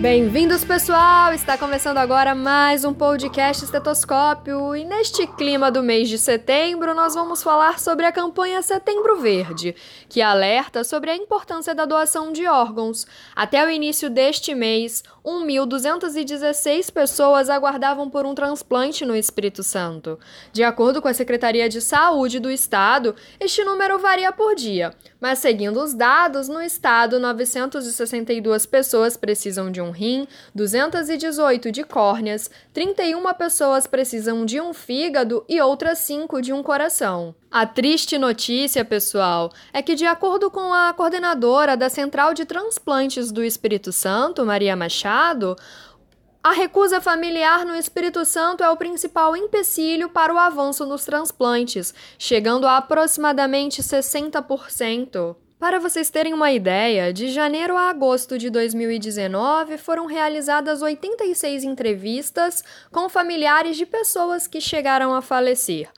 Bem-vindos, pessoal! Está começando agora mais um podcast Estetoscópio e neste clima do mês de setembro nós vamos falar sobre a campanha Setembro Verde, que alerta sobre a importância da doação de órgãos. Até o início deste mês, 1.216 pessoas aguardavam por um transplante no Espírito Santo. De acordo com a Secretaria de Saúde do Estado, este número varia por dia, mas seguindo os dados, no estado, 962 pessoas precisam de um rim, 218 de córneas, 31 pessoas precisam de um fígado e outras 5 de um coração. A triste notícia, pessoal, é que, de acordo com a coordenadora da Central de Transplantes do Espírito Santo, Maria Machado, a recusa familiar no Espírito Santo é o principal empecilho para o avanço nos transplantes, chegando a aproximadamente 60%. Para vocês terem uma ideia, de janeiro a agosto de 2019 foram realizadas 86 entrevistas com familiares de pessoas que chegaram a falecer.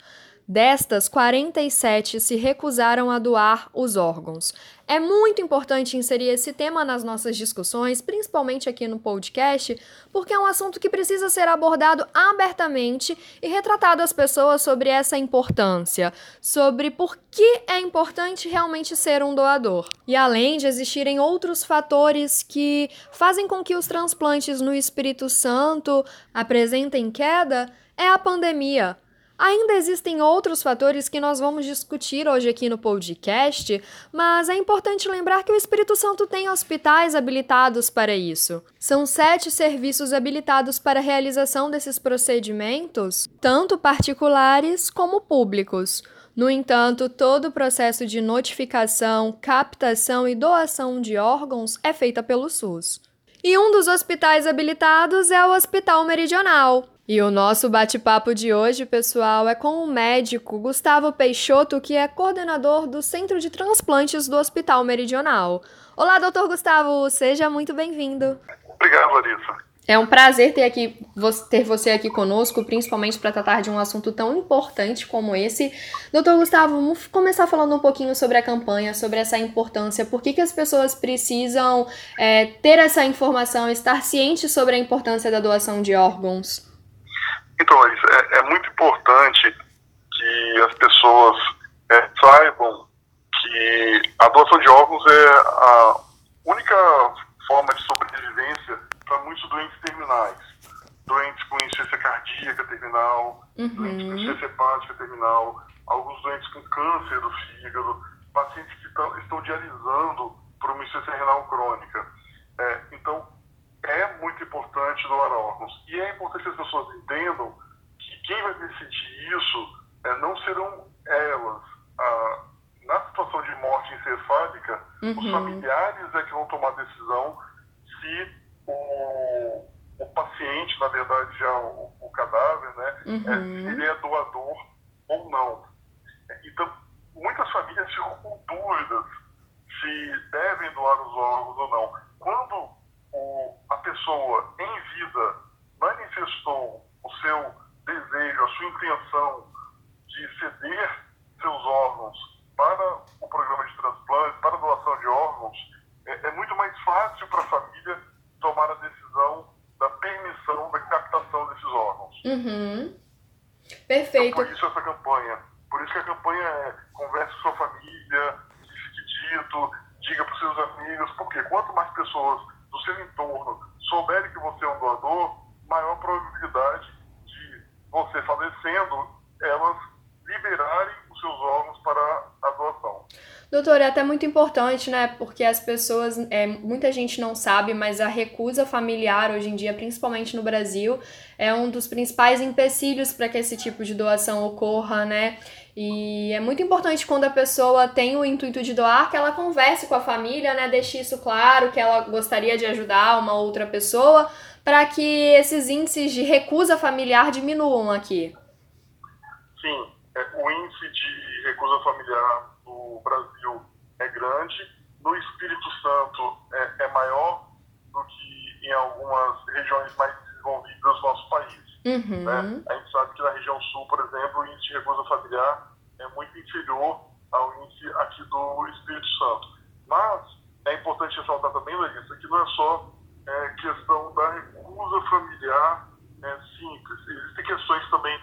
Destas, 47 se recusaram a doar os órgãos. É muito importante inserir esse tema nas nossas discussões, principalmente aqui no podcast, porque é um assunto que precisa ser abordado abertamente e retratado às pessoas sobre essa importância, sobre por que é importante realmente ser um doador. E além de existirem outros fatores que fazem com que os transplantes no Espírito Santo apresentem queda, é a pandemia. Ainda existem outros fatores que nós vamos discutir hoje aqui no podcast, mas é importante lembrar que o Espírito Santo tem hospitais habilitados para isso. São sete serviços habilitados para a realização desses procedimentos, tanto particulares como públicos. No entanto, todo o processo de notificação, captação e doação de órgãos é feita pelo SUS. E um dos hospitais habilitados é o Hospital Meridional, e o nosso bate-papo de hoje, pessoal, é com o médico Gustavo Peixoto, que é coordenador do Centro de Transplantes do Hospital Meridional. Olá, doutor Gustavo, seja muito bem-vindo. Obrigado, Larissa. É um prazer ter, aqui, ter você aqui conosco, principalmente para tratar de um assunto tão importante como esse. Doutor Gustavo, vamos começar falando um pouquinho sobre a campanha, sobre essa importância. Por que, que as pessoas precisam é, ter essa informação, estar cientes sobre a importância da doação de órgãos? Então, é, é muito importante que as pessoas é, saibam que a doação de órgãos é a única forma de sobrevivência para muitos doentes terminais. Doentes com insuficiência cardíaca terminal, uhum. doentes com insuficiência hepática terminal, alguns doentes com câncer do fígado, pacientes que estão, estão dialisando por uma insuficiência renal crônica. É, então, é muito importante doar órgãos. E é importante que as pessoas entendam que quem vai decidir isso é, não serão elas. Ah, na situação de morte encefálica, uhum. os familiares é que vão tomar a decisão se o, o paciente, na verdade, já o, o cadáver, né, uhum. é, se ele é doador ou não. Então, muitas famílias ficam com dúvidas se devem doar os órgãos ou não. Quando o, a pessoa em vida manifestou o seu desejo, a sua intenção de ceder seus órgãos para o programa de transplante, para a doação de órgãos, é, é muito mais fácil para a família tomar a decisão da permissão da captação desses órgãos. Uhum. Perfeito. Então, por isso essa campanha. Por isso que a campanha é converse com sua família, fique dito, diga para os seus amigos, porque quanto mais pessoas do seu entorno souberem que você é um doador, maior probabilidade de você falecendo, elas liberarem os seus órgãos. Doutor, é até muito importante, né? Porque as pessoas, é, muita gente não sabe, mas a recusa familiar hoje em dia, principalmente no Brasil, é um dos principais empecilhos para que esse tipo de doação ocorra, né? E é muito importante quando a pessoa tem o intuito de doar que ela converse com a família, né? Deixe isso claro que ela gostaria de ajudar uma outra pessoa para que esses índices de recusa familiar diminuam aqui. Sim, é, o índice de recusa familiar Brasil é grande, no Espírito Santo é, é maior do que em algumas regiões mais desenvolvidas do nosso país. Uhum. Né? A gente sabe que na região sul, por exemplo, o índice de recusa familiar é muito inferior ao índice aqui do Espírito Santo. Mas é importante ressaltar também, Larissa, que não é só é, questão da recusa familiar é, simples. Existem questões também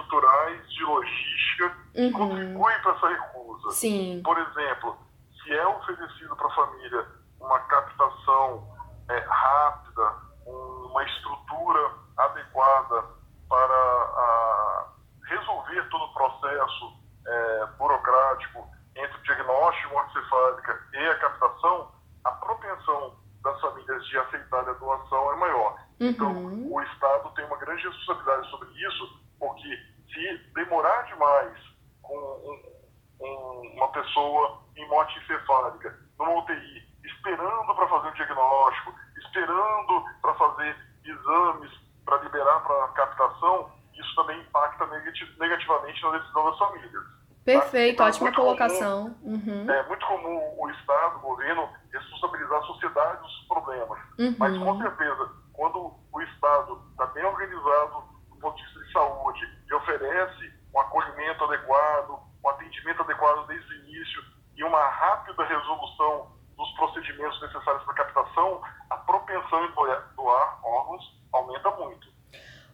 estruturais, de logística, que Uhum. contribuem para essa recusa. Sim. Por exemplo, se é oferecido para a família uma captação é, rápida, um- uma estrutura adequada para a, resolver todo o processo é, burocrático entre o diagnóstico de morte cefálica e a captação, a propensão das famílias de aceitar a doação é maior. Então, Uhum. o Estado tem uma grande responsabilidade sobre isso, demorar demais com um- um- uma pessoa em morte encefálica, numa UTI, esperando para fazer o diagnóstico, esperando para fazer exames para liberar para captação, isso também impacta negati- negativamente na decisão das famílias. Perfeito, Então, ótima muito comum. colocação. Uhum. É muito comum o Estado, o governo, responsabilizar a sociedade dos problemas. Mas com Uhum. certeza, quando o Estado está bem organizado do ponto de vista de saúde e oferece um acolhimento adequado, um atendimento adequado desde o início e uma rápida resolução dos procedimentos necessários para captação, a propensão em doar, doar órgãos aumenta muito.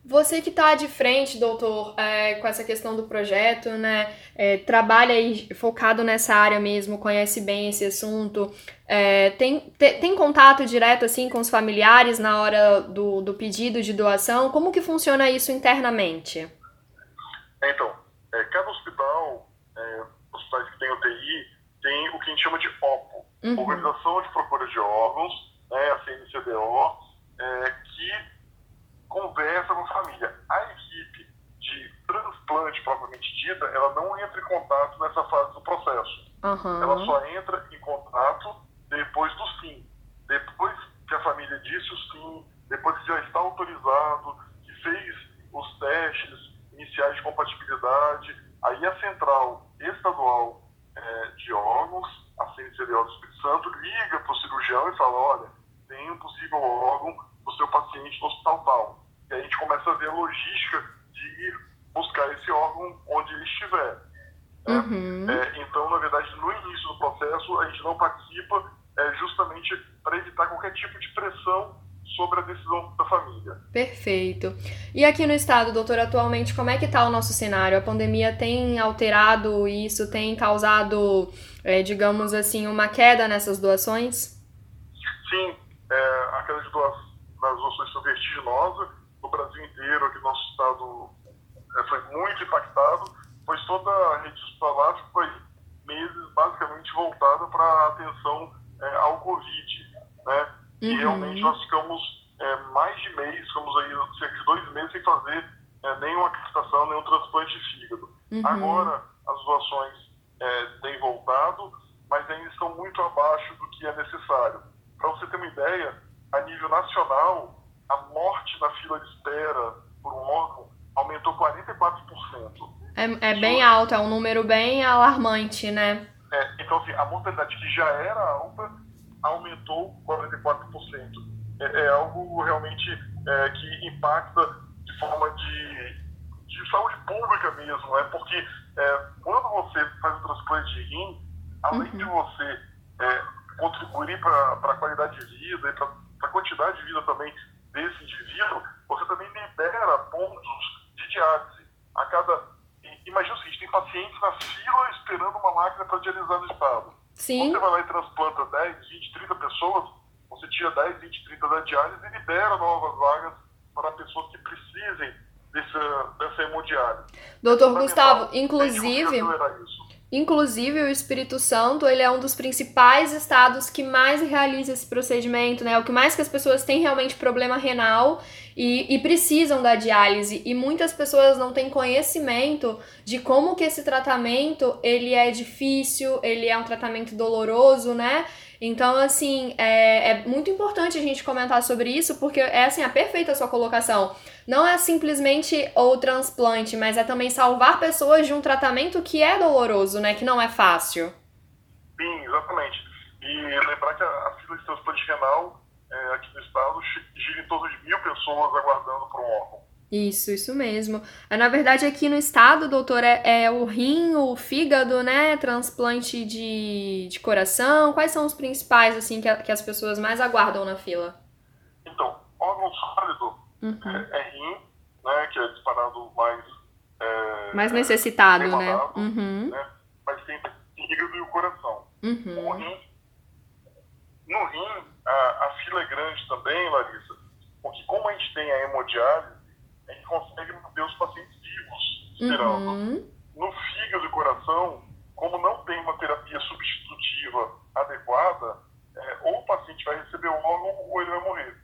Você que está de frente, doutor, é, com essa questão do projeto, né? é, trabalha aí focado nessa área mesmo, conhece bem esse assunto. é, tem, te- tem contato direto assim com os familiares na hora do, do pedido de doação? Como que funciona isso internamente? Então, é, cada hospital, é, hospitais que têm UTI, tem o que a gente chama de OPO, Uhum. Organização de Procura de Órgãos, né, a CNCDO, é, que conversa com a família. A equipe de transplante propriamente dita, ela não entra em contato nessa fase do processo. Aham. Ela só entra em contato depois do sim. Depois que a família disse o sim, depois que já está autorizado, que fez os testes iniciais de compatibilidade, aí a central estadual eh, de órgãos, a CNCDO do Espírito Santo, liga para o cirurgião e fala, olha, tem um possível órgão do seu paciente no hospital tal. E aí a gente começa a ver a logística de ir buscar esse órgão onde ele estiver. né? Uhum. É, então, na verdade, no início do processo, a gente não participa é, justamente para evitar qualquer tipo de pressão sobre a decisão da família. Perfeito. E aqui no estado, doutor, atualmente, como é que tá o nosso cenário? A pandemia tem alterado isso, tem causado, é, digamos assim, uma queda nessas doações? Sim, é, a queda de das doações foi vertiginosa. No Brasil inteiro, aqui no nosso estado, é, foi muito impactado, pois toda a rede hospitalar foi meses basicamente voltada para a atenção é, ao Covid. Né? E Uhum. realmente nós ficamos é, mais de mês, ficamos aí cerca de dois meses sem fazer é, nenhuma captação, nenhum transplante de fígado. Uhum. Agora as doações é, têm voltado, mas ainda estão muito abaixo do que é necessário. Para você ter uma ideia, a nível nacional, a morte na fila de espera por um órgão aumentou 44%. É, é bem alto, é um número bem alarmante, né? É, então, assim, a mortalidade que já era alta aumentou 44%. É, é algo realmente é, que impacta de forma de, de saúde pública mesmo, é porque é, quando você faz o transplante de rim, além Uhum. de você é, contribuir para a qualidade de vida e para a quantidade de vida também desse indivíduo, você também libera pontos de diálise. A cada, imagina o seguinte, tem pacientes na fila esperando uma máquina para dialisar no estado. Sim. Você vai lá e transplanta 10, 20, 30 pessoas, você tira 10, 20, 30 da diálise e libera novas vagas para pessoas que precisem dessa, dessa hemodiálise. Doutor Fundamental. Gustavo, inclusive, isso. Inclusive o Espírito Santo, ele é um dos principais estados que mais realiza esse procedimento, né? O que mais que as pessoas têm realmente problema renal e, e precisam da diálise. E muitas pessoas não têm conhecimento de como que esse tratamento, ele é difícil, ele é um tratamento doloroso, né? Então, assim, é, é muito importante a gente comentar sobre isso, porque é assim, a perfeita a sua colocação. Não é simplesmente o transplante, mas é também salvar pessoas de um tratamento que é doloroso, né? Que não é fácil. Sim, exatamente. E lembrar que a, a fila de transplante renal é, aqui no estado gira em torno de mil pessoas aguardando por um órgão. Isso, isso mesmo. É, na verdade, aqui no estado, doutor, é, é, o rim, o fígado, né? Transplante de, de coração. Quais são os principais, assim, que, que as pessoas mais aguardam na fila? Então, órgão sólido uhum. é, é, rim, né? Que é disparado mais... É, mais necessitado, né? Uhum. né? Mas tem fígado e o coração. Uhum. O rim, no rim, a, a fila é grande também, Larissa, porque como a gente tem a hemodiálise, a gente consegue manter os pacientes vivos esperando. Uhum. No fígado e coração, como não tem uma terapia substitutiva adequada, é, ou o paciente vai receber o órgão ou ele vai morrer.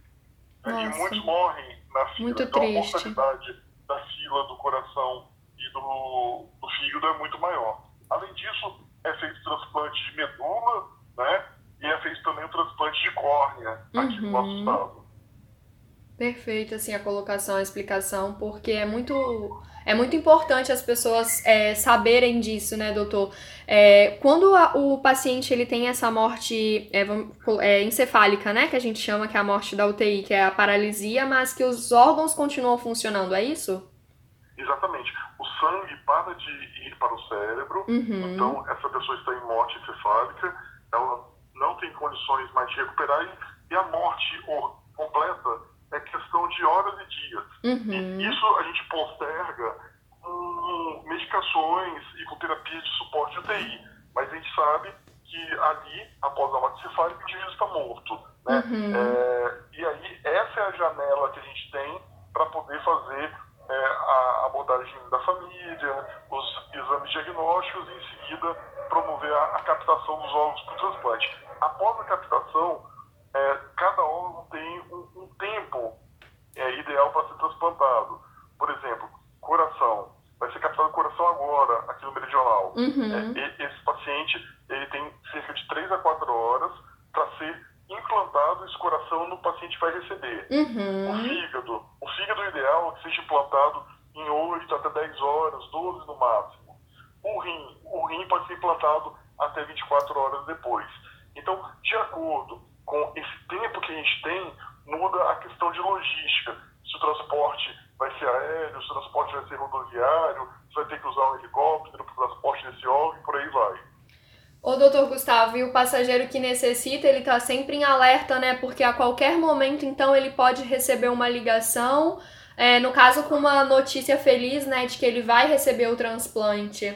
É, e muitos morrem na fila. Muito então triste. a mortalidade da fila do coração e do, do fígado é muito maior. Além disso, é feito transplante de medula, né? E é feito também o transplante de córnea aqui uhum. no nosso estado. Perfeito, assim, a colocação, a explicação, porque é muito, é muito importante as pessoas é, saberem disso, né, doutor? É, quando a, o paciente ele tem essa morte é, é, encefálica, né, que a gente chama que é a morte da UTI, que é a paralisia, mas que os órgãos continuam funcionando, é isso? Exatamente. O sangue para de ir para o cérebro, uhum. então essa pessoa está em morte encefálica, ela não tem condições mais de recuperar e, e a morte completa de horas e dias. Uhum. E isso a gente posterga com medicações e com terapia de suporte de UTI. Mas a gente sabe que ali, após a morte cefálica, o indivíduo está morto. Né? Uhum. É, e aí, essa é a janela que a gente tem para poder fazer é, a abordagem da família, os exames diagnósticos e, em seguida, promover a, a captação dos órgãos para o transplante. Após a captação, é, cada órgão tem um, um tempo é, ideal para ser transplantado. Por exemplo, coração. Vai ser captado o coração agora, aqui no meridional. Uhum. É, esse paciente ele tem cerca de 3 a 4 horas para ser implantado esse coração no paciente vai receber. Uhum. O fígado. O fígado ideal é que seja implantado em 8 até 10 horas, 12 no máximo. O rim. O rim pode ser implantado até 24 horas depois. Então, de acordo com esse tempo que a gente tem, muda a questão de logística. Se o transporte vai ser aéreo, se o transporte vai ser rodoviário, se vai ter que usar um helicóptero para o transporte desse óleo e por aí vai. Ô, doutor Gustavo, e o passageiro que necessita, ele está sempre em alerta, né? Porque a qualquer momento, então, ele pode receber uma ligação, é, no caso, com uma notícia feliz, né, de que ele vai receber o transplante.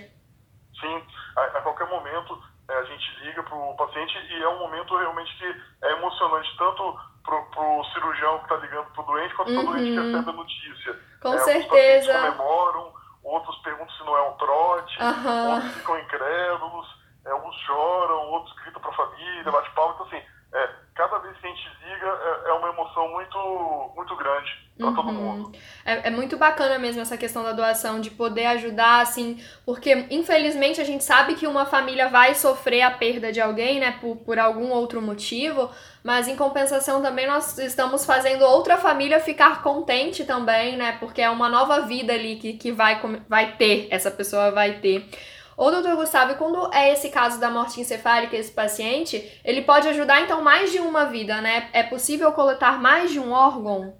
Sim, a, a qualquer momento é, a gente liga para o paciente e é um momento realmente que é emocionante, tanto para o cirurgião que está ligando para o doente, quanto para o doente que uhum. recebe a notícia. Com é, certeza. Uns comemoram, outros perguntam se não é um trote, uhum. outros ficam incrédulos, é, uns choram, outros gritam para a família, bate palma. Então, assim, é, cada vez que a gente liga é, é uma emoção muito, muito grande para uhum. todo mundo. É, é, muito bacana mesmo essa questão da doação, de poder ajudar, assim, porque infelizmente a gente sabe que uma família vai sofrer a perda de alguém, né, por, por algum outro motivo, mas em compensação também nós estamos fazendo outra família ficar contente também, né, porque é uma nova vida ali que, que vai, vai ter, essa pessoa vai ter. Ô, doutor Gustavo, quando é esse caso da morte encefálica, esse paciente, ele pode ajudar então mais de uma vida, né? É possível coletar mais de um órgão?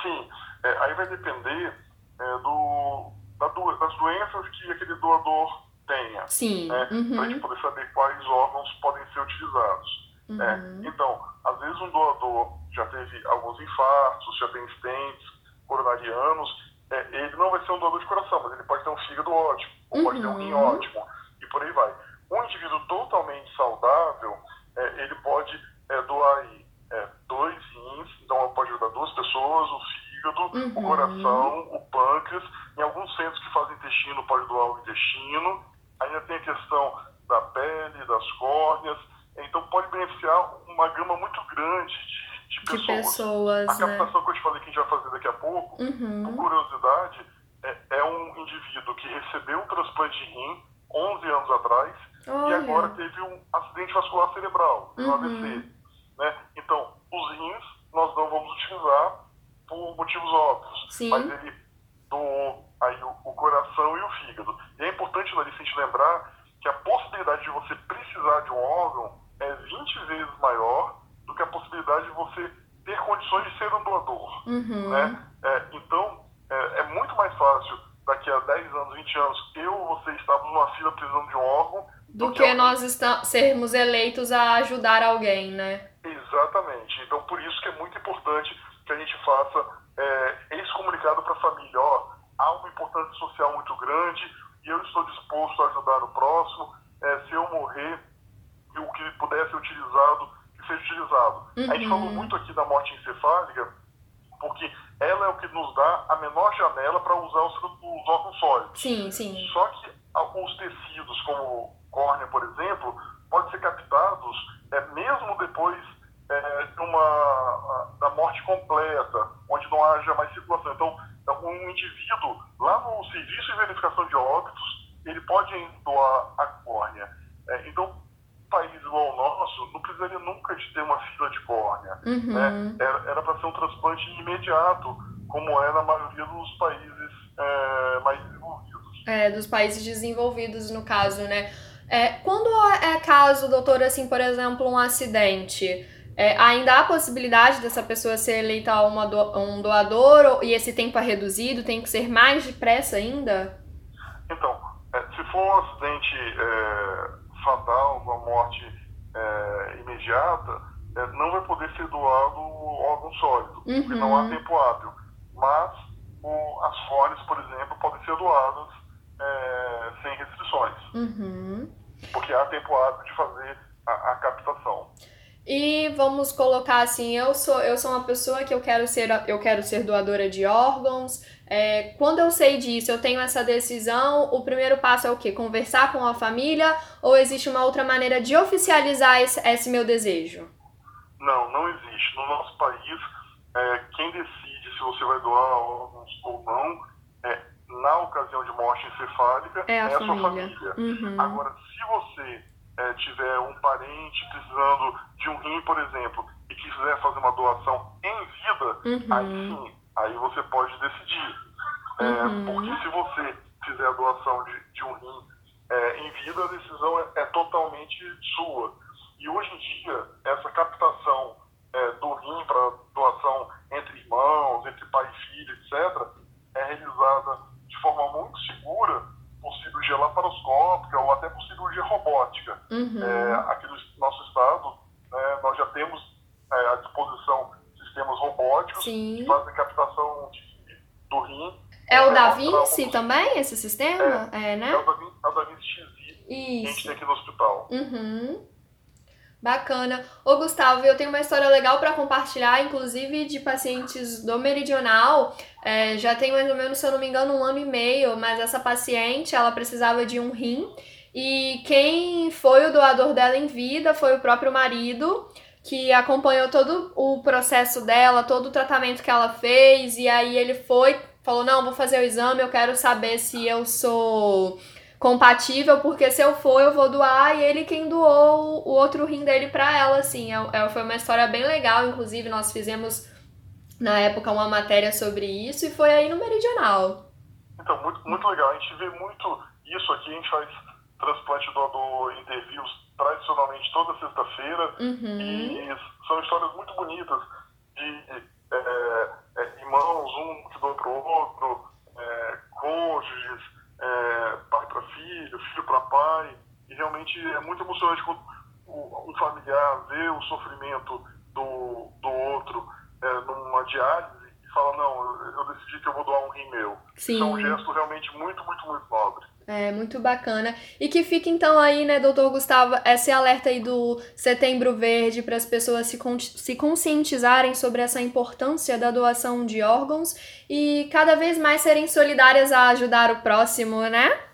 Sim, é, aí vai depender é, do, da do, das doenças que aquele doador tenha. Sim. Né? Uhum. Para a gente poder saber quais órgãos podem ser utilizados. Uhum. É, então, às vezes um doador já teve alguns infartos, já tem stents coronarianos, é, ele não vai ser um doador de coração, mas ele pode ter um fígado ótimo, uhum. pode ter um rim ótimo, e por aí vai. Um indivíduo totalmente saudável, é, ele pode é, doar aí, é, dois rins, então pode ajudar duas pessoas, o fígado, uhum. o coração, o pâncreas. Em alguns centros que fazem intestino, pode doar o intestino. Ainda tem a questão da pele, das córneas. Então pode beneficiar uma gama muito grande de de pessoas. De pessoas a né? captação que eu te falei que a gente vai fazer daqui a pouco, uhum. por curiosidade, é, é, um indivíduo que recebeu um transplante de rim 11 anos atrás Olha. e agora teve um acidente vascular cerebral, um uhum. AVC. Né? Então, os rins nós não vamos utilizar por motivos óbvios, Sim. mas ele doou aí o, o, coração e o fígado. E é importante, Larissa, a gente lembrar que a possibilidade de você precisar de um órgão é 20 vezes maior do que a possibilidade de você ter condições de ser um doador. Uhum. Né? É, então, é, é, muito mais fácil daqui a 10 anos, 20 anos, eu ou você estarmos numa fila precisando de um órgão. Do, do que, que nós estamos, sermos eleitos a ajudar alguém, né? Exatamente. Então, por isso que é muito importante que a gente faça é, esse comunicado para a família. Ó, há uma importância social muito grande e eu estou disposto a ajudar o próximo. É, se eu morrer, o que puder ser utilizado, que seja utilizado. Uhum. A gente falou uhum. muito aqui da morte encefálica, porque ela é o que nos dá a menor janela para usar os, os órgãos sólidos. Sim, sim. Só que alguns tecidos, como córnea, por exemplo, podem ser captados é, mesmo depois é, de uma, da morte completa, onde não haja mais circulação. Então, um indivíduo, lá no Serviço de Verificação de Óbitos, ele pode doar a córnea. É, então, país igual ao nosso não precisaria nunca de ter uma fila de córnea. Uhum. Né? Era para ser um transplante imediato, como é na maioria dos países é, mais desenvolvidos. É, dos países desenvolvidos, no caso, né? É, quando é caso, doutor, assim, por exemplo, um acidente, é, ainda há possibilidade dessa pessoa ser eleita uma do, um doador e esse tempo é reduzido? Tem que ser mais depressa ainda? Então, é, se for um acidente é, fatal, uma morte é, imediata, não vai poder ser doado órgão sólido, uhum. porque não há tempo hábil. Mas o, as fones, por exemplo, podem ser doadas é, sem restrições. Uhum. Porque há tempo hábil de fazer a, a captação. E vamos colocar assim, eu sou eu sou uma pessoa que eu quero ser eu quero ser doadora de órgãos. É, quando eu sei disso, eu tenho essa decisão. O primeiro passo é o quê? Conversar com a família ou existe uma outra maneira de oficializar esse, esse meu desejo? Não, não existe. No nosso país, é, quem decide se você vai doar órgãos ou não é na ocasião de morte encefálica é a, é a família. sua família. Uhum. Agora, se você é, tiver um parente precisando de um rim, por exemplo, e quiser fazer uma doação em vida, uhum. aí sim, aí você pode decidir. É, uhum. Porque se você fizer a doação de, de um rim é, em vida, a decisão é, é, totalmente sua. E hoje em dia, essa captação é, do rim para doação entre irmãos, entre pai e filho, etc., é realizada de forma muito segura por cirurgia laparoscópica ou até por cirurgia robótica. Uhum. É, aqui no nosso estado, né, nós já temos é, à disposição sistemas robóticos Sim. que fazem captação de, do rim. É o Da Vinci também, esse sistema? É, é né? É o Da Vinci, é o da Vinci XI que a gente tem aqui no hospital. Uhum. Bacana. Ô Gustavo, eu tenho uma história legal para compartilhar, inclusive de pacientes do Meridional. É, já tem mais ou menos, se eu não me engano, um ano e meio, mas essa paciente, ela precisava de um rim. E quem foi o doador dela em vida foi o próprio marido, que acompanhou todo o processo dela, todo o tratamento que ela fez. E aí ele foi, falou: Não, vou fazer o exame, eu quero saber se eu sou compatível, porque se eu for, eu vou doar, e ele quem doou o outro rim dele pra ela, assim. É, é, foi uma história bem legal, inclusive nós fizemos na época uma matéria sobre isso e foi aí no Meridional. Então, muito, muito legal. A gente vê muito isso aqui, a gente faz transplante doador interviews tradicionalmente toda sexta-feira uhum. e são histórias muito bonitas de é, é, irmãos, um que doa pro outro, é, cônjuges, é, filho, para pai, e realmente é muito emocionante quando um familiar vê o sofrimento do, do outro é, numa diálise e fala, não, eu decidi que eu vou doar um rim meu. Sim. Isso é um gesto realmente muito, muito, muito nobre. É, muito bacana. E que fica então aí, né, doutor Gustavo, esse alerta aí do Setembro Verde para as pessoas se, se conscientizarem sobre essa importância da doação de órgãos e cada vez mais serem solidárias a ajudar o próximo, né?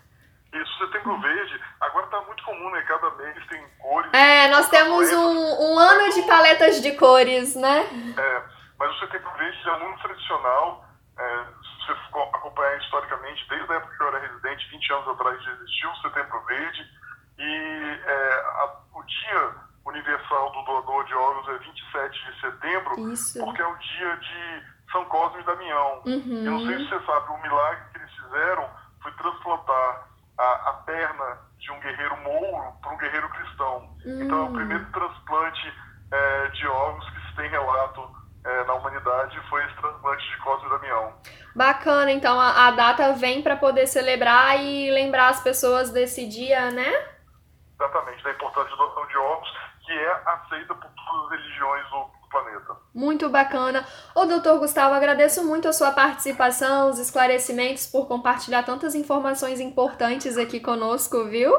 Isso, Setembro Verde, agora está muito comum, né? Cada mês tem cores. É, nós temos um, um ano de paletas de cores, né? É, mas o Setembro Verde é muito tradicional. É, se você acompanhar historicamente, desde a época que eu era residente, 20 anos atrás já existiu o Setembro Verde, e é, a, o Dia Universal do Doador de Órgãos é 27 de setembro, Isso. porque é o dia de São Cosme e Damião. Uhum. Eu não sei se você sabe, o milagre que eles fizeram foi transplantar a, a perna de um guerreiro mouro para um guerreiro cristão. Uhum. Então é o primeiro transplante é, de órgãos que se tem relato é, na humanidade foi esse transplante de Cosme Damião. Bacana, então a, a data vem para poder celebrar e lembrar as pessoas desse dia, né? Exatamente, da importância da doação de órgãos, que é aceita por todas as religiões do, planeta. Muito bacana. Ô, doutor Gustavo, agradeço muito a sua participação, os esclarecimentos, por compartilhar tantas informações importantes aqui conosco, viu?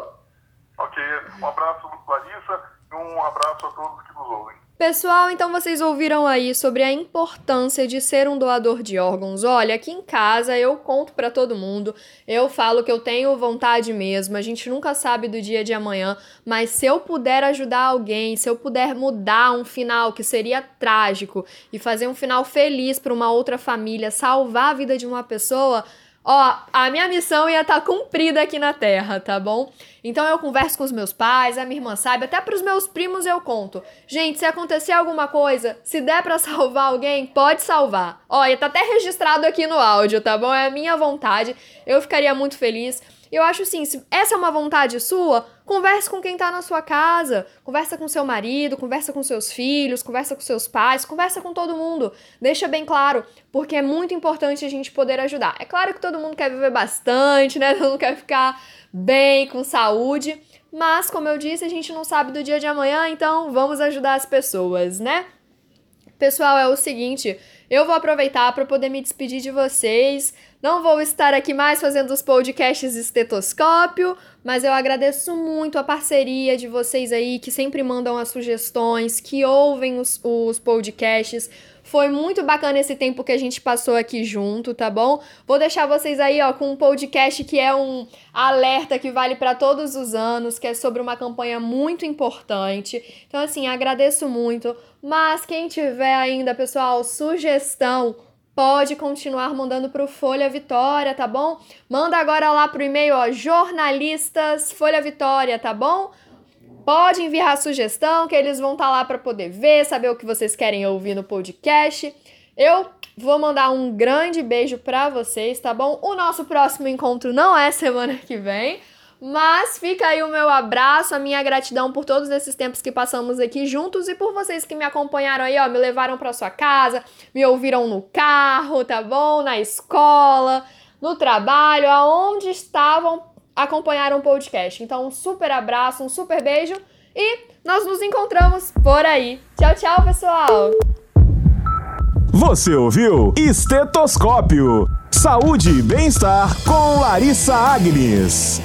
Ok, um abraço, Larissa, e um abraço a todos que nos ouvem. Pessoal, então vocês ouviram aí sobre a importância de ser um doador de órgãos. Olha, aqui em casa eu conto para todo mundo, eu falo que eu tenho vontade mesmo, a gente nunca sabe do dia de amanhã, mas se eu puder ajudar alguém, se eu puder mudar um final que seria trágico e fazer um final feliz para uma outra família, salvar a vida de uma pessoa, Ó, a minha missão ia estar tá cumprida aqui na Terra, tá bom? Então eu converso com os meus pais, a minha irmã sabe, até pros meus primos eu conto. Gente, se acontecer alguma coisa, se der para salvar alguém, pode salvar. Ó, ia tá até registrado aqui no áudio, tá bom? É a minha vontade. Eu ficaria muito feliz. Eu acho assim, se essa é uma vontade sua, converse com quem tá na sua casa, conversa com seu marido, conversa com seus filhos, conversa com seus pais, conversa com todo mundo. Deixa bem claro, porque é muito importante a gente poder ajudar. É claro que todo mundo quer viver bastante, né? Todo mundo quer ficar bem, com saúde, mas como eu disse, a gente não sabe do dia de amanhã, então vamos ajudar as pessoas, né? Pessoal, é o seguinte, eu vou aproveitar para poder me despedir de vocês. Não vou estar aqui mais fazendo os podcasts estetoscópio, mas eu agradeço muito a parceria de vocês aí que sempre mandam as sugestões, que ouvem os, os podcasts. Foi muito bacana esse tempo que a gente passou aqui junto, tá bom? Vou deixar vocês aí, ó, com um podcast que é um alerta que vale para todos os anos, que é sobre uma campanha muito importante. Então, assim, agradeço muito. Mas quem tiver ainda, pessoal, sugestão, pode continuar mandando para o Folha Vitória, tá bom? Manda agora lá pro e-mail, ó, jornalistas Folha Vitória, tá bom? Pode enviar sugestão, que eles vão estar tá lá para poder ver, saber o que vocês querem ouvir no podcast. Eu vou mandar um grande beijo para vocês, tá bom? O nosso próximo encontro não é semana que vem, mas fica aí o meu abraço, a minha gratidão por todos esses tempos que passamos aqui juntos e por vocês que me acompanharam aí, ó, me levaram para sua casa, me ouviram no carro, tá bom? Na escola, no trabalho, aonde estavam acompanharam o podcast. Então, um super abraço, um super beijo e nós nos encontramos por aí. Tchau, tchau, pessoal! Você ouviu Estetoscópio. Saúde e bem-estar com Larissa Agnes.